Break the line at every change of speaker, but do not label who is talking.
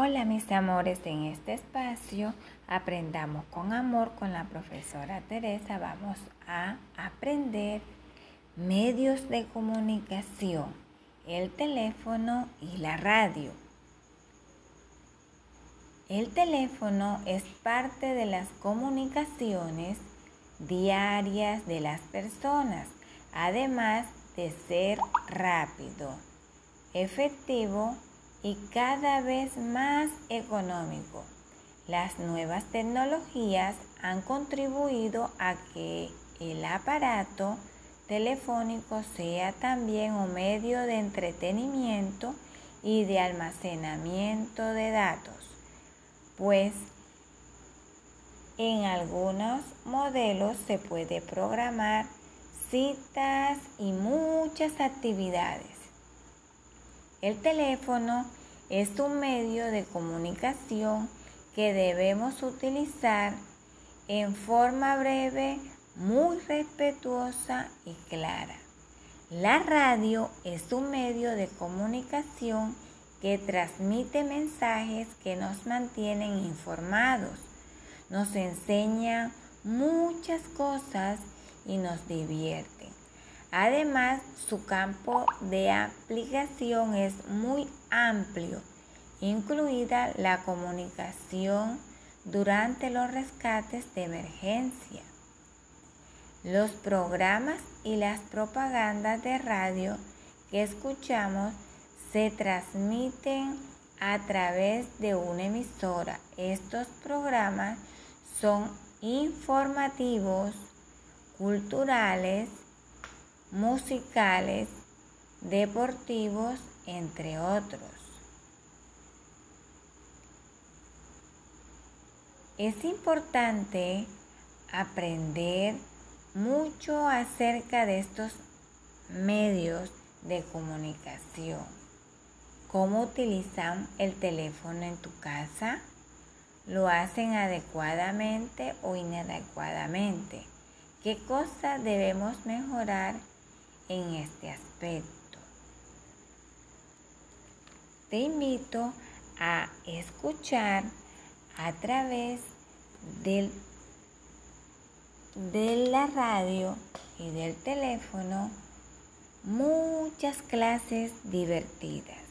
Hola mis amores, en este espacio aprendamos con amor con la profesora Teresa. Vamos a aprender medios de comunicación, el teléfono y la radio. El teléfono es parte de las comunicaciones diarias de las personas, además de ser rápido, efectivo y cada vez más económico. Las nuevas tecnologías han contribuido a que el aparato telefónico sea también un medio de entretenimiento y de almacenamiento de datos, pues en algunos modelos se puede programar citas y muchas actividades. El teléfono es un medio de comunicación que debemos utilizar en forma breve, muy respetuosa y clara. La radio es un medio de comunicación que transmite mensajes que nos mantienen informados, nos enseña muchas cosas y nos divierten. Además, su campo de aplicación es muy amplio, incluida la comunicación durante los rescates de emergencia. Los programas y las propagandas de radio que escuchamos se transmiten a través de una emisora. Estos programas son informativos, culturales, musicales, deportivos, entre otros. Es importante aprender mucho acerca de estos medios de comunicación. ¿Cómo utilizan el teléfono en tu casa? ¿Lo hacen adecuadamente o inadecuadamente? ¿Qué cosas debemos mejorar en este aspecto. Te invito a escuchar a través del, de la radio y del teléfono muchas clases divertidas.